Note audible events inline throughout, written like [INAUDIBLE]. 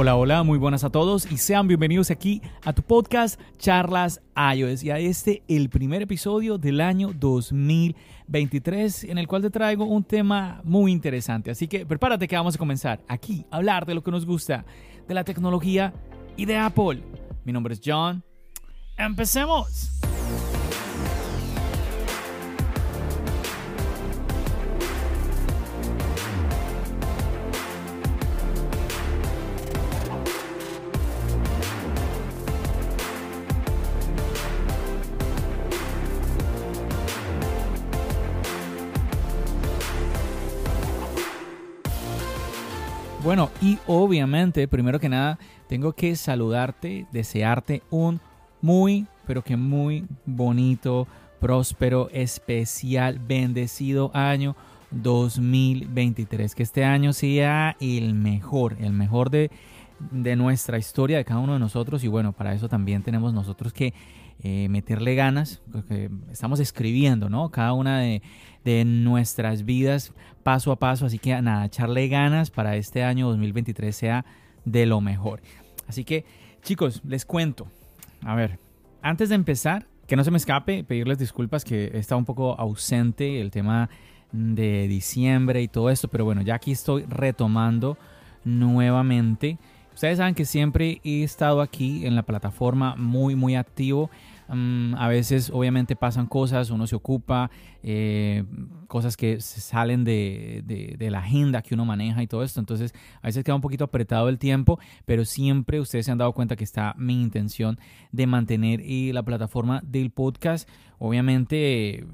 Hola, hola, muy buenas a todos y sean bienvenidos aquí a tu podcast Charlas iOS y a este el primer episodio del año 2023 en el cual te traigo un tema muy interesante. Así que prepárate que vamos a comenzar aquí a hablar de lo que nos gusta, de la tecnología y de Apple. Mi nombre es John. ¡Empecemos! Y obviamente, primero que nada, tengo que saludarte, desearte un muy, pero que muy bonito, próspero, especial, bendecido año 2023. Que este año sea el mejor, el mejor de, de nuestra historia, de cada uno de nosotros. Y bueno, para eso también tenemos nosotros que eh, meterle ganas, porque estamos escribiendo, ¿no? Cada una de, de, nuestras vidas paso a paso, así que nada, echarle ganas para este año 2023 sea de lo mejor. Así que, chicos, les cuento. A ver, antes de empezar, que no se me escape, pedirles disculpas que he estado un poco ausente el tema de diciembre y todo esto, pero bueno, ya aquí estoy retomando nuevamente. Ustedes saben que siempre he estado aquí en la plataforma muy, muy activo. Um, a veces obviamente pasan cosas, uno se ocupa, eh, cosas que salen de, de, de, la agenda que uno maneja y todo esto. Entonces a veces queda un poquito apretado el tiempo, pero siempre ustedes se han dado cuenta que está mi intención de mantener y la plataforma del podcast. Obviamente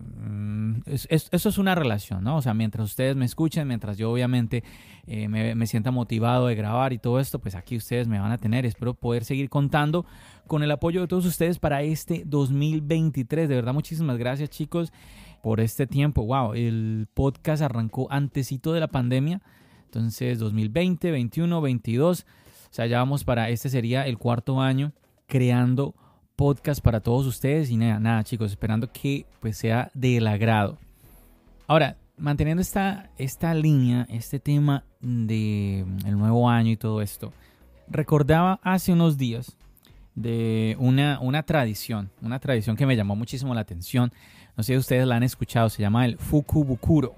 es, eso es una relación, ¿no? O sea, mientras ustedes me escuchen, mientras yo obviamente eh, me, me sienta motivado de grabar y todo esto, pues aquí ustedes me van a tener. Espero poder seguir contando con el apoyo de todos ustedes para este 2023. De verdad, muchísimas gracias chicos por este tiempo. Wow, el podcast arrancó antesito de la pandemia. Entonces, 2020, 21, 22. O sea, ya vamos para, este sería el cuarto año creando podcast para todos ustedes. Y nada, nada chicos, esperando que pues sea del agrado. Ahora, manteniendo esta, esta línea, este tema de el nuevo año y todo esto, recordaba hace unos días de una, una tradición, una tradición que me llamó muchísimo la atención. No sé si ustedes la han escuchado, se llama el Fukubukuro.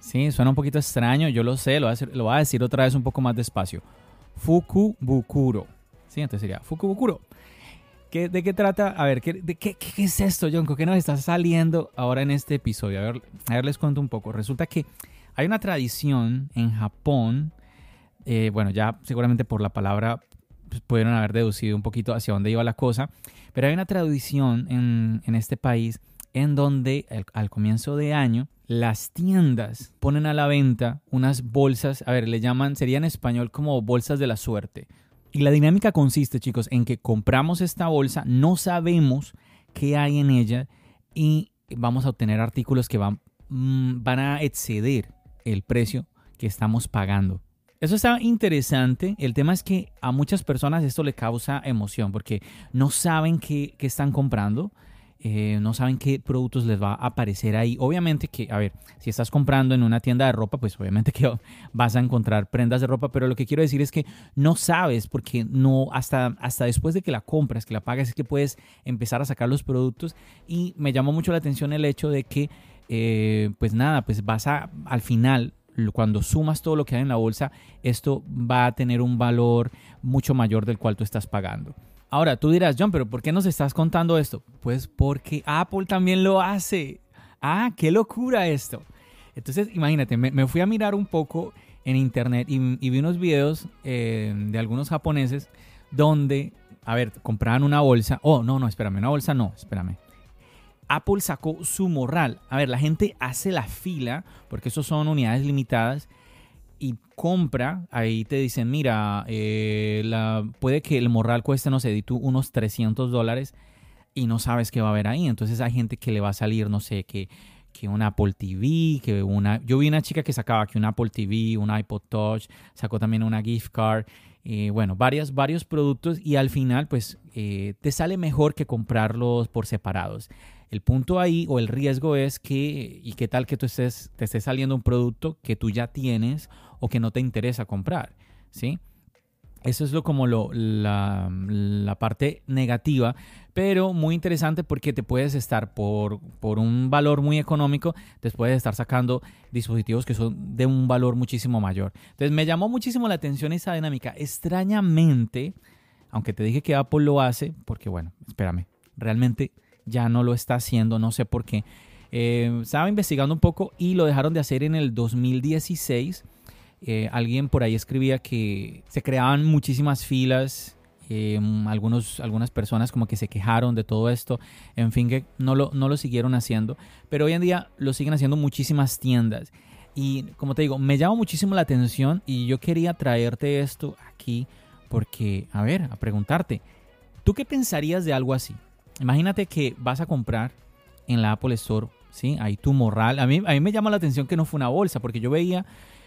Sí, suena un poquito extraño, yo lo sé, lo voy a decir, lo voy a decir otra vez un poco más despacio. Fukubukuro. Sí, entonces sería Fukubukuro. ¿Qué, ¿De qué trata? A ver, ¿qué, qué, qué, es esto, Jonko? ¿Qué nos está saliendo ahora en este episodio? A ver, a ver, les cuento un poco. Resulta que hay una tradición en Japón, eh, bueno, ya seguramente por la palabra pues, pudieron haber deducido un poquito hacia dónde iba la cosa, pero hay una tradición en, en este país en donde al, comienzo de año las tiendas ponen a la venta unas bolsas, a ver, le llaman, sería en español como bolsas de la suerte. Y la dinámica consiste, chicos, en que compramos esta bolsa, no sabemos qué hay en ella y vamos a obtener artículos que van, mmm, van a exceder el precio que estamos pagando. Eso está interesante. El tema es que a muchas personas esto le causa emoción porque no saben qué, qué están comprando. Eh, no saben qué productos les va a aparecer ahí. Obviamente que, a ver, si estás comprando en una tienda de ropa, pues obviamente que [LAUGHS] vas a encontrar prendas de ropa, pero lo que quiero decir es que no sabes porque no, hasta, hasta después de que la compras, que la pagas, es que puedes empezar a sacar los productos y me llamó mucho la atención el hecho de que, eh, pues nada, pues vas a, al final, cuando sumas todo lo que hay en la bolsa, esto va a tener un valor mucho mayor del cual tú estás pagando. Ahora, tú dirás, John, pero ¿por qué nos estás contando esto? Pues porque Apple también lo hace. Ah, qué locura esto. Entonces, imagínate, me, fui a mirar un poco en internet y, y vi unos videos eh, de algunos japoneses donde, a ver, compraban una bolsa. Oh, no, no, espérame, una bolsa no, espérame. Apple sacó su morral. A ver, la gente hace la fila, porque eso son unidades limitadas, y compra, ahí te dicen, mira, eh, puede que el morral cueste, no sé, tú unos 300 dólares y no sabes qué va a haber ahí. Entonces hay gente que le va a salir, no sé, que, que un Apple TV, que una... Yo vi una chica que sacaba que un Apple TV, un iPod Touch, sacó también una gift card, bueno, varias, varios productos y al final pues eh, te sale mejor que comprarlos por separados. El punto ahí o el riesgo es que, y qué tal que tú estés, te esté saliendo un producto que tú ya tienes o que no te interesa comprar, ¿sí? Eso es lo, como lo, la, la, parte negativa, pero muy interesante porque te puedes estar por, por un valor muy económico, te puedes estar sacando dispositivos que son de un valor muchísimo mayor. Entonces me llamó muchísimo la atención esa dinámica. Extrañamente, aunque te dije que Apple lo hace, porque bueno, espérame, realmente ya no lo está haciendo, no sé por qué. Eh, estaba investigando un poco y lo dejaron de hacer en el 2016. Eh, alguien por ahí escribía que se creaban muchísimas filas, eh, algunos, algunas personas como que se quejaron de todo esto, en fin, que no lo, no lo siguieron haciendo, pero hoy en día lo siguen haciendo muchísimas tiendas. Y como te digo, me llama muchísimo la atención y yo quería traerte esto aquí porque, a ver, a preguntarte, ¿tú qué pensarías de algo así? Imagínate que vas a comprar en la Apple Store, ¿sí? Ahí tu morral. A mí, a mí me llama la atención que no fue una bolsa, porque yo veía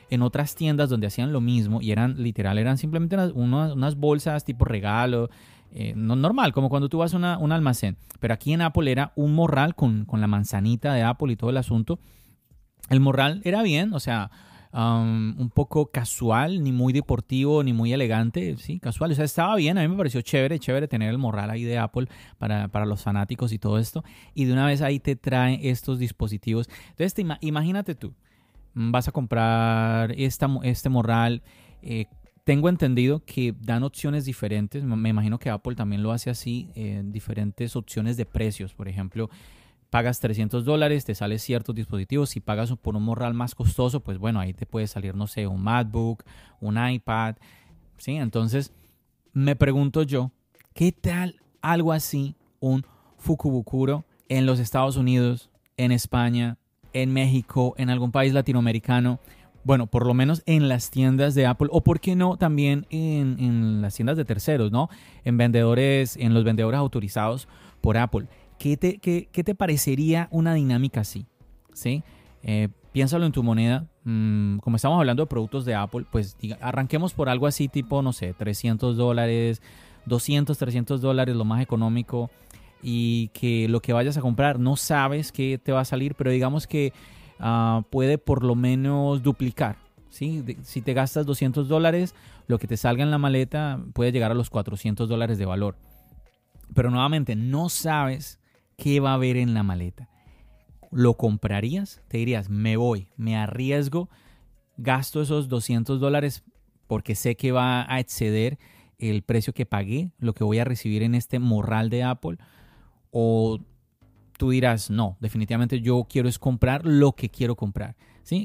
en otras tiendas donde hacían lo mismo y eran literal, eran simplemente unas, bolsas tipo regalo, eh, no, normal, como cuando tú vas a un almacén. Pero aquí en Apple era un morral con, con la manzanita de Apple y todo el asunto. El morral era bien, o sea, un poco casual, ni muy deportivo, ni muy elegante, sí, casual. O sea, estaba bien, a mí me pareció chévere, chévere tener el morral ahí de Apple para, para los fanáticos y todo esto. Y de una vez ahí te traen estos dispositivos. Entonces, imagínate tú, vas a comprar esta, este morral. Eh, tengo entendido que dan opciones diferentes. Me imagino que Apple también lo hace así, eh, diferentes opciones de precios. Por ejemplo, pagas 300 dólares, te sale ciertos dispositivos. Si pagas por un morral más costoso, pues bueno, ahí te puede salir, no sé, un MacBook, un iPad. ¿sí? Entonces, me pregunto yo, ¿qué tal algo así, un Fukubukuro en los Estados Unidos, en España, en México, en algún país latinoamericano? Bueno, por lo menos en las tiendas de Apple, o por qué no también en, en las tiendas de terceros, ¿no? En vendedores, en los vendedores autorizados por Apple. ¿Qué te, te parecería una dinámica así? ¿Sí? Eh, piénsalo en tu moneda. Mm, como estamos hablando de productos de Apple, pues arranquemos por algo así tipo, no sé, 300 dólares, 200, 300 dólares, lo más económico. Y que lo que vayas a comprar no sabes qué te va a salir, pero digamos que ah, puede por lo menos duplicar. ¿sí? si te gastas 200 dólares, lo que te salga en la maleta puede llegar a los 400 dólares de valor. Pero nuevamente, no sabes qué va a haber en la maleta. ¿Lo comprarías? Te dirías, me voy, me arriesgo, gasto esos 200 dólares porque sé que va a exceder el precio que pagué, lo que voy a recibir en este morral de Apple. O tú dirás, no, definitivamente yo quiero es comprar lo que quiero comprar.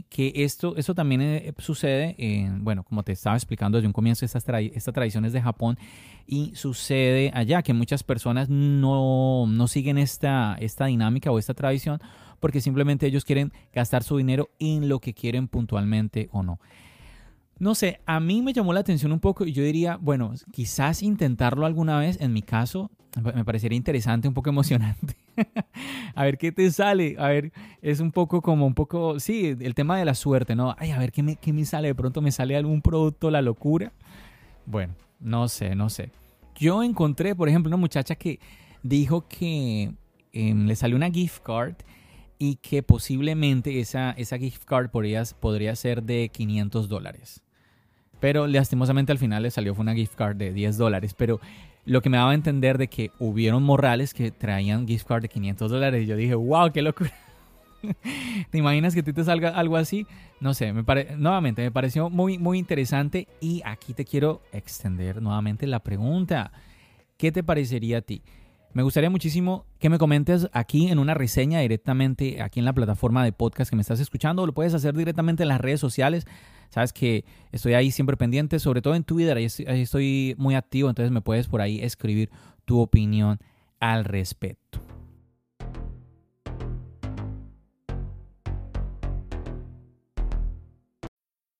Que esto, eso también eh, sucede, en, bueno, como te estaba explicando desde un comienzo, estas, esta tradición es de Japón y sucede allá, que muchas personas no, no siguen esta, esta dinámica o esta tradición porque simplemente ellos quieren gastar su dinero en lo que quieren puntualmente o no. No sé, a mí me llamó la atención un poco y yo diría, bueno, quizás intentarlo alguna vez, en mi caso, me parecería interesante, un poco [LAUGHS] emocionante. a ver qué te sale. A ver, es un poco como un poco, sí, el tema de la suerte, ¿no? Ay, a ver qué me, qué me sale. De pronto me sale algún producto, la locura. Bueno, no sé, no sé. Yo encontré, por ejemplo, una muchacha que dijo que em, le salió una gift card y que posiblemente esa, esa gift card podría, podría ser de 500 dólares. Pero lastimosamente al final le salió una gift card de 10 dólares. Pero lo que me daba a entender de que hubieron morrales que traían gift card de 500 dólares. Y yo dije, wow, qué locura. [LAUGHS] ¿Te imaginas que a ti te salga algo así? No sé, me nuevamente me pareció muy, muy interesante y aquí te quiero extender nuevamente la pregunta. ¿Qué te parecería a ti? Me gustaría muchísimo que me comentes aquí en una reseña directamente aquí en la plataforma de podcast que me estás escuchando. Lo puedes hacer directamente en las redes sociales. Sabes que estoy ahí siempre pendiente, sobre todo en Twitter, ahí estoy, muy activo, entonces me puedes por ahí escribir tu opinión al respecto.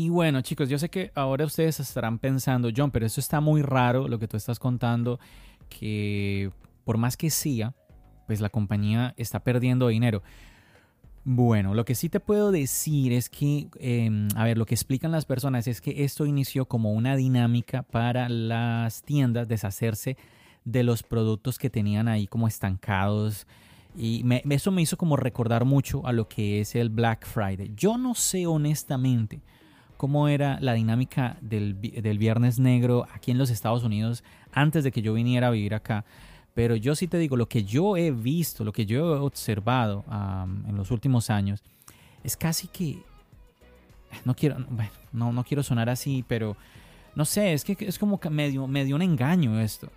Y bueno, chicos, yo sé que ahora ustedes estarán pensando, John, pero eso está muy raro lo que tú estás contando, que por más que sea, pues la compañía está perdiendo dinero. Bueno, lo que sí te puedo decir es que, em, a ver, lo que explican las personas es que esto inició como una dinámica para las tiendas deshacerse de los productos que tenían ahí como estancados. Y eso me hizo como recordar mucho a lo que es el Black Friday. Yo no sé honestamente cómo era la dinámica del, Viernes Negro aquí en los Estados Unidos antes de que yo viniera a vivir acá. Pero yo sí te digo, lo que yo he visto, lo que yo he observado en los últimos años, es casi que... No quiero, no, no quiero sonar así, pero no sé, es que es como medio, medio un engaño esto.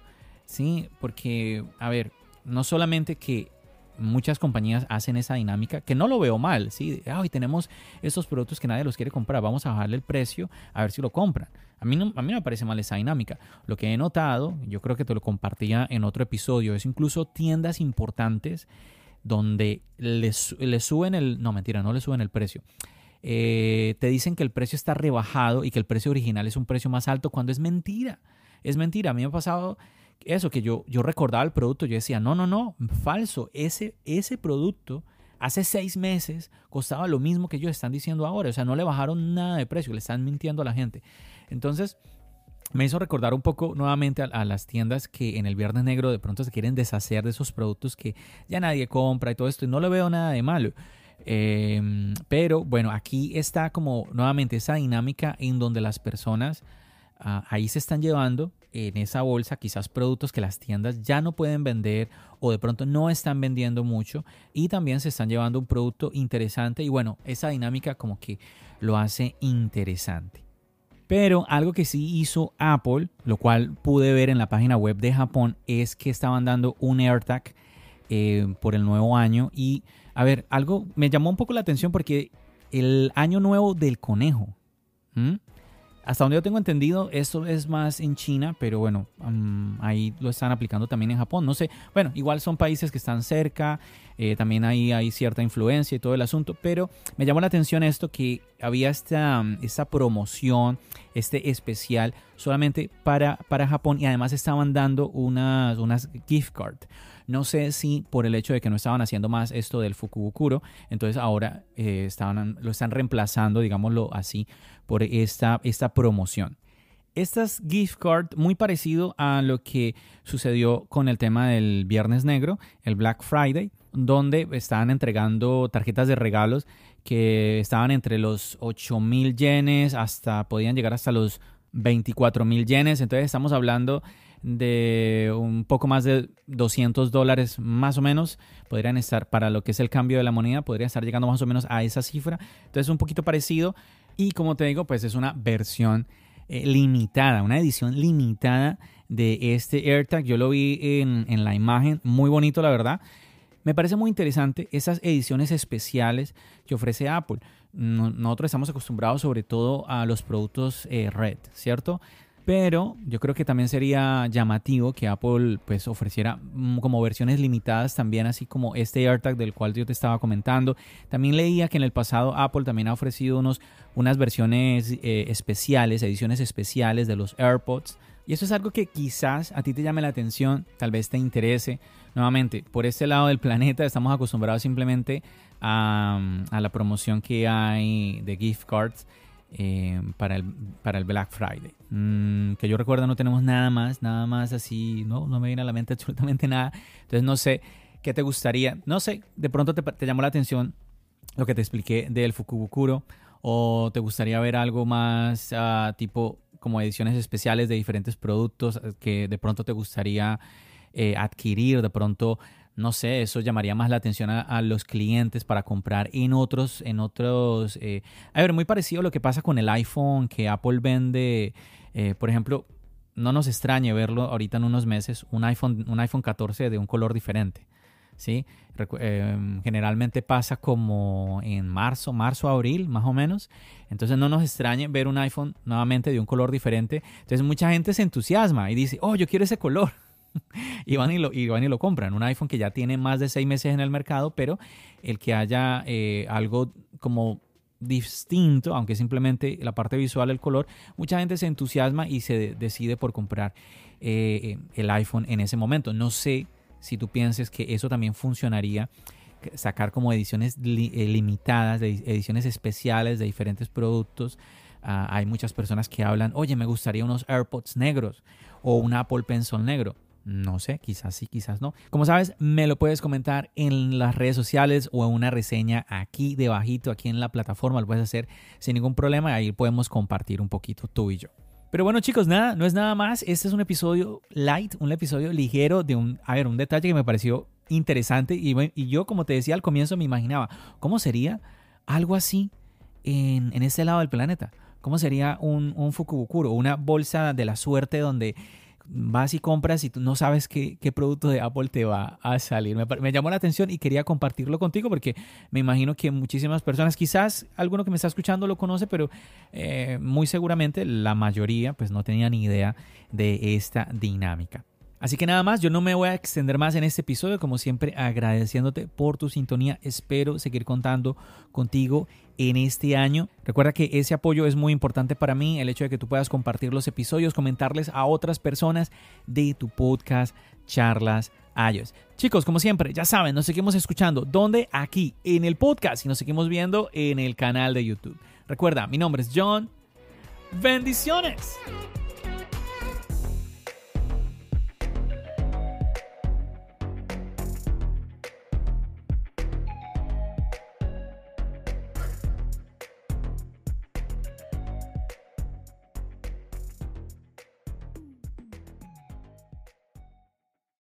Sí, porque, a ver, no solamente que muchas compañías hacen esa dinámica, que no lo veo mal, ¿sí? Ay, tenemos estos productos que nadie los quiere comprar, vamos a bajarle el precio a ver si lo compran. A mí, no, a mí me parece mal esa dinámica. Lo que he notado, yo creo que te lo compartía en otro episodio, es incluso tiendas importantes donde les, suben el... No, mentira, no le suben el precio. Eh, te dicen que el precio está rebajado y que el precio original es un precio más alto cuando es mentira. Es mentira. A mí me ha pasado eso, que yo, yo recordaba el producto, yo decía, no, no, no, falso, ese, ese producto hace seis meses costaba lo mismo que ellos están diciendo ahora, o sea, no le bajaron nada de precio, le están mintiendo a la gente. Entonces, me hizo recordar un poco nuevamente a, las tiendas que en el Viernes Negro de pronto se quieren deshacer de esos productos que ya nadie compra y todo esto, y no le veo nada de malo. Em, pero bueno, aquí está como nuevamente esa dinámica en donde las personas ah, ahí se están llevando en esa bolsa quizás productos que las tiendas ya no pueden vender o de pronto no están vendiendo mucho y también se están llevando un producto interesante y bueno, esa dinámica como que lo hace interesante. Pero algo que sí hizo Apple, lo cual pude ver en la página web de Japón, es que estaban dando un AirTag eh, por el nuevo año. Y a ver, algo me llamó un poco la atención porque el año nuevo del conejo. Hasta donde yo tengo entendido, esto es más en China, pero bueno, mm, ahí lo están aplicando también en Japón. No sé, bueno, igual son países que están cerca, eh, también ahí hay cierta influencia y todo el asunto, pero me llamó la atención esto que había esta, esta promoción, este especial solamente para, para Japón y además estaban dando unas, unas gift cards. No sé si por el hecho de que no estaban haciendo más esto del Fukubukuro, entonces ahora eh, lo están reemplazando, digámoslo así, por esta, esta promoción. Estas gift cards, muy parecido a lo que sucedió con el tema del Viernes Negro, el Black Friday, donde estaban entregando tarjetas de regalos que estaban entre los 8 mil yenes hasta, podían llegar hasta los 24 mil yenes. Entonces estamos hablando de un poco más de 200 dólares más o menos. Podrían estar, para lo que es el cambio de la moneda, podría estar llegando más o menos a esa cifra. Entonces un poquito parecido. Y como te digo, pues es una versión eh, limitada, una edición limitada de este AirTag. Yo lo vi en, en, la imagen, muy bonito la verdad. Me parece muy interesante esas ediciones especiales que ofrece Apple. Nosotros estamos acostumbrados sobre todo a los productos eh, red, ¿cierto? Pero yo creo que también sería llamativo que Apple pues ofreciera mm, como versiones limitadas también, así como este AirTag del cual yo te estaba comentando. También leía que en el pasado Apple también ha ofrecido unos, unas versiones eh, especiales, ediciones especiales de los AirPods. Y eso es algo que quizás a ti te llame la atención, tal vez te interese. Nuevamente, por este lado del planeta estamos acostumbrados simplemente a, a la promoción que hay de gift cards eh, para, el, para el Black Friday. Mm, que yo recuerdo no tenemos nada más, nada más así, no, no me viene a la mente [LAUGHS] absolutamente nada. Entonces no sé qué te gustaría, no sé, de pronto te, te llamó la atención lo que te expliqué del Fukubukuro o te gustaría ver algo más ah, tipo como ediciones especiales de diferentes productos que de pronto te gustaría eh, adquirir, de pronto no sé, eso llamaría más la atención a, los clientes para comprar en otros, en otros. Eh, a ver, muy parecido a lo que pasa con el iPhone que Apple vende, eh, por ejemplo, no nos extrañe verlo ahorita en unos meses, un iPhone, un iPhone 14 de un color diferente. ¿sí? Em, generalmente pasa como en marzo, marzo, abril, más o menos. Entonces no nos extrañe ver un iPhone nuevamente de un color diferente. Entonces mucha gente se entusiasma y dice, oh, yo quiero ese color. [LAUGHS] y, van y, lo, y y lo compran. Un iPhone que ya tiene más de seis meses en el mercado, pero el que haya eh, algo como distinto, aunque simplemente la parte visual, el color, mucha gente se entusiasma y se decide por comprar eh, el iPhone en ese momento. No sé si tú pienses que eso también funcionaría, sacar como ediciones eh, limitadas, ediciones especiales de diferentes productos. Ah, hay muchas personas que hablan, oye, me gustaría unos AirPods negros o un Apple Pencil negro. No sé, quizás sí, quizás no. Como sabes, me lo puedes comentar en las redes sociales o en una reseña aquí debajito, aquí en la plataforma, lo puedes hacer sin ningún problema. Ahí podemos compartir un poquito tú y yo. Pero bueno, chicos, nada, no es nada más. Este es un episodio light, un episodio ligero de un, a ver, un detalle que me pareció interesante. Y, y yo, como te decía al comienzo, me imaginaba, ¿cómo sería algo así en, en este lado del planeta? ¿Cómo sería un, un Fukubukuro, una bolsa de la suerte donde vas y compras y tú no sabes qué, producto de Apple te va a salir. Me, llamó la atención y quería compartirlo contigo porque me imagino que muchísimas personas, quizás alguno que me está escuchando lo conoce, pero eh, muy seguramente la mayoría pues no tenía ni idea de esta dinámica. Así que nada más, yo no me voy a extender más en este episodio, como siempre agradeciéndote por tu sintonía. Espero seguir contando contigo en este año. Recuerda que ese apoyo es muy importante para mí, el hecho de que tú puedas compartir los episodios, comentarles a otras personas de tu podcast, charlas iOS. Chicos, como siempre, ya saben, nos seguimos escuchando. ¿Dónde? Aquí, en el podcast y nos seguimos viendo en el canal de YouTube. Recuerda, mi nombre es John. Bendiciones.